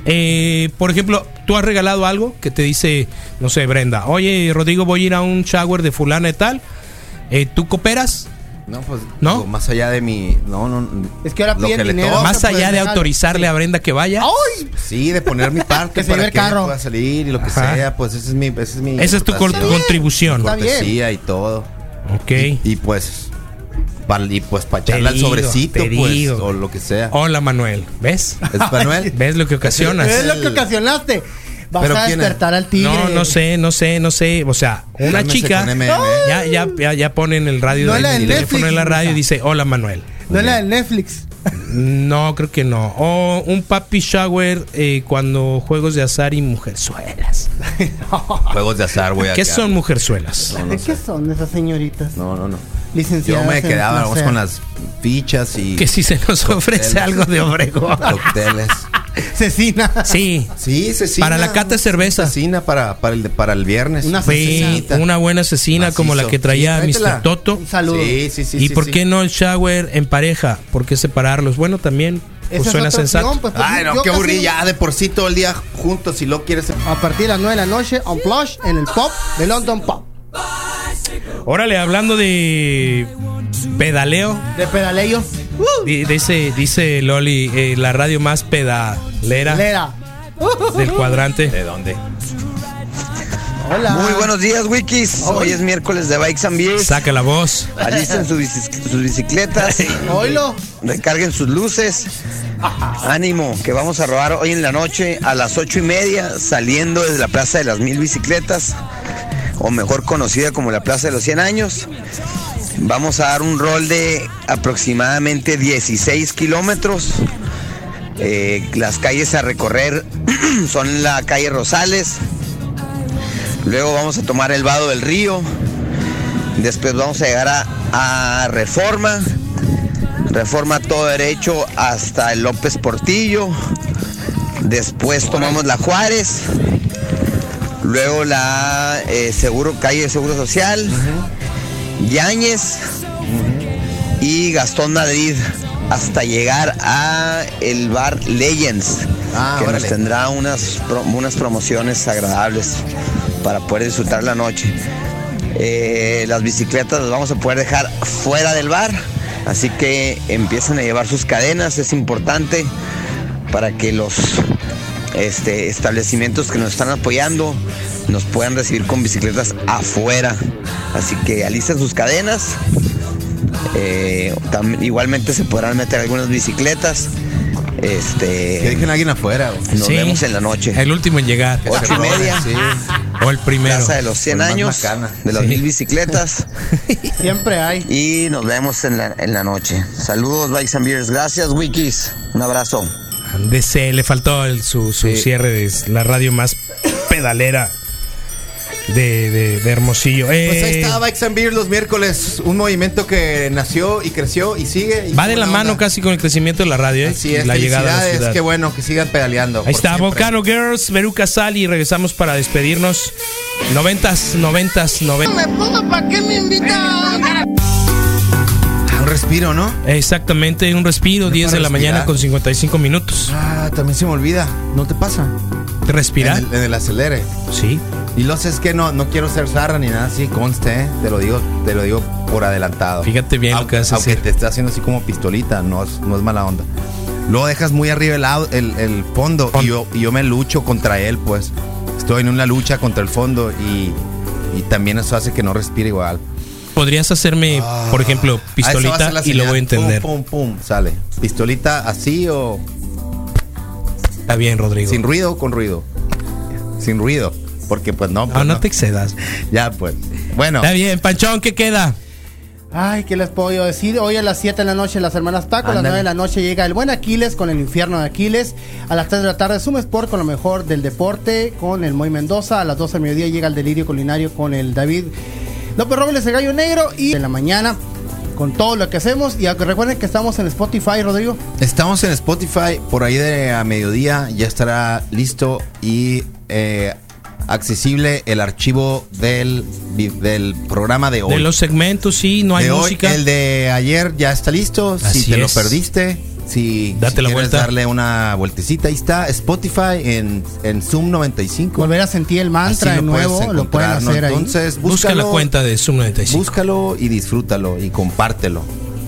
Eh, por ejemplo, tú has regalado algo que te dice, no sé, Brenda, oye, Rodrigo, voy a ir a un shower de fulana y tal. Eh, ¿Tú cooperas? No, pues ¿No? digo, más allá de mi. No, no. Es que ahora lo piden que le dinero. toca, Más pues, allá de autorizarle a Brenda que vaya. ¡Ay! Sí, de poner mi parte Que se para el que carro. pueda salir y lo que Ajá. sea, pues ese es mi, ese es mi Esa es tu contribución. Está bien. cortesía y todo. Ok. Y pues pa- y pues para echarle al sobrecito, pues, digo. o lo que sea. Hola, Manuel. ¿Ves? ¿Es Manuel? ¿Ves lo que ocasionas? Es lo que ocasionaste. Vas ¿Pero a despertar al tigre. No, no sé, no sé, no sé. O sea, una Cálmese chica ya, ya, ya, ya pone en el radio, No la en teléfono Netflix, en la radio y dice, hola Manuel. No es la del Netflix. No, creo que no. O un papi shower eh, cuando juegos de azar y mujerzuelas. Juegos de azar, güey. ¿Qué son mujerzuelas? No, no ¿De sé. qué son esas señoritas? No, no, no. Licenciadas. Yo me en quedaba vamos, placer. con las fichas y Que si se nos ofrece Cócteles. algo de Obregón. cócteles. Cecina. Sí, Sí, cecina. Para la cata de cerveza. Cecina para, para, el, para el viernes. Una sí, una buena asesina Macizo. como la que traía Sí. Mr. Toto. Un saludo. Sí, sí, sí. ¿Y sí, por sí. qué no el shower en pareja? ¿Por qué separarlos? Bueno, también pues suena sensato. opción, pues, pues, Ay, no, qué aburrido. no- Ya de por sí todo el día juntos. Si lo quieres. A partir de las 9 de la noche, on plush en el pop de London Pop. Órale, hablando de pedaleo, De pedaleo. di- dice, dice Loli, eh, la radio más pedalera Lera. del cuadrante. ¿De dónde? Hola. Muy buenos días, Wikis. Hoy es miércoles de Bikes and Beers. Saca la voz. Alisten sus, sus bicicletas. Oilo. Recarguen sus luces. Ánimo, que vamos a robar hoy en la noche a las ocho y media, saliendo desde la Plaza de las Mil Bicicletas, o mejor conocida como la Plaza de los 100 Años. Vamos a dar un rol de aproximadamente 16 kilómetros. Eh, las calles a recorrer son la calle Rosales. Luego vamos a tomar el vado del río. Después vamos a llegar a, a Reforma. Reforma todo derecho hasta el López Portillo. Después tomamos la Juárez. Luego la eh, Seguro, calle de Seguro Social. Yáñez. Y Gastón Madrid. Hasta llegar a el bar Legends. Ah, que nos tendrá unas, unas promociones agradables para poder disfrutar la noche. Eh, las bicicletas las vamos a poder dejar fuera del bar, así que empiecen a llevar sus cadenas, es importante para que los este, establecimientos que nos están apoyando nos puedan recibir con bicicletas afuera. Así que alisten sus cadenas. Eh, igualmente se podrán meter algunas bicicletas. Que Este, dejen a alguien afuera. güey. nos Sí. vemos en la noche. El último en llegar. Ocho y media. Sí. O el primero. Plaza de los 100 Con más años, de las Sí. mil bicicletas. Siempre hay. y nos vemos en la, en la noche. Saludos, Bikes and Beers. Gracias, Wikis. Un abrazo. DC, le faltó el- su, su Sí. cierre de la radio más pedalera de, de- de Hermosillo. Pues ahí Eh, está Bikes and Beer los miércoles. Un movimiento que nació y creció y sigue. y va de la mano onda. casi con el crecimiento de la radio. ¿eh? Así es, la llegada a la felicidades, ciudad. Qué bueno que sigan pedaleando. Ahí está, siempre. Volcano Girls, Veruca Sal y regresamos para despedirnos. Noventas, noventas, noventas. Un respiro, ¿no? Exactamente, un respiro, 10 de la mañana con 55 minutos. Ah, también se me olvida. ¿No te pasa? Respirar. En el, en el acelere. Sí. Y lo sé es que no, no quiero ser zarra ni nada así, conste, ¿eh? te lo digo, te lo digo por adelantado. Fíjate bien lo aunque, que vas a aunque hacer. te esté haciendo así como pistolita, no es, no es mala onda. Luego dejas muy arriba el, el, el fondo y yo, y yo me lucho contra él, pues. Estoy en una lucha contra el fondo y, y también eso hace que no respire igual. Podrías hacerme, por ejemplo, Ah, esa va a pistolita y lo voy a entender. Pum, pum, pum, sale. Pistolita así o Está bien, Rodrigo. sin ruido o con ruido. Sin ruido, porque pues no. no, pues, no te excedas. Ya pues. Bueno. Está bien, Panchón, ¿qué queda? Ay, ¿qué les puedo yo decir? Hoy a las 7 de la noche las hermanas Taco, a las Ándale. 9 de la noche llega el buen Aquiles con el infierno de Aquiles. A las 3 de la tarde Suma Sport con lo mejor del deporte con el Moy Mendoza. A las 12 del mediodía llega el delirio culinario con el David López Robles, el gallo negro. Y en la mañana con todo lo que hacemos. Y aunque recuerden que estamos en Spotify, Rodrigo. Estamos en Spotify, por ahí de a mediodía ya estará listo y eh, accesible el archivo del, del programa de hoy. De los segmentos, sí, no hay De hoy, música. el de ayer ya está listo. Así si te lo perdiste, si, Date si la quieres vuelta. darle una vueltecita, ahí está Spotify en, en Zoom 95. Volver a sentir el mantra de nuevo. Lo pueden hacer ahí. Entonces, Busca la búscalo, cuenta de Zoom 95. Búscalo y disfrútalo y compártelo.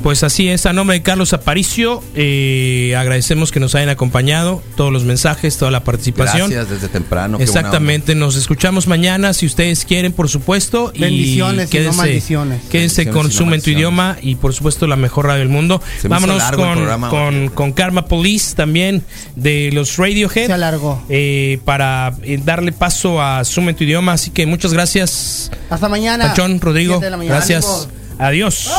Pues así es, a nombre de Carlos Aparicio, eh, agradecemos que nos hayan acompañado, todos los mensajes, toda la participación. Gracias desde temprano. Exactamente, nos escuchamos mañana si ustedes quieren, por supuesto. y Bendiciones y no maldiciones. Quédense Bendiciones con y no tu idioma y por supuesto la mejor radio del mundo. Se Vámonos con, programa, con, Karma Police también de los Radiohead. Se alargó. eh, para eh, darle paso a Zoom en tu idioma. Así que muchas gracias, Hasta mañana. Pachón, Rodrigo. 7 de la mañana. Gracias. Ánimo. Adiós.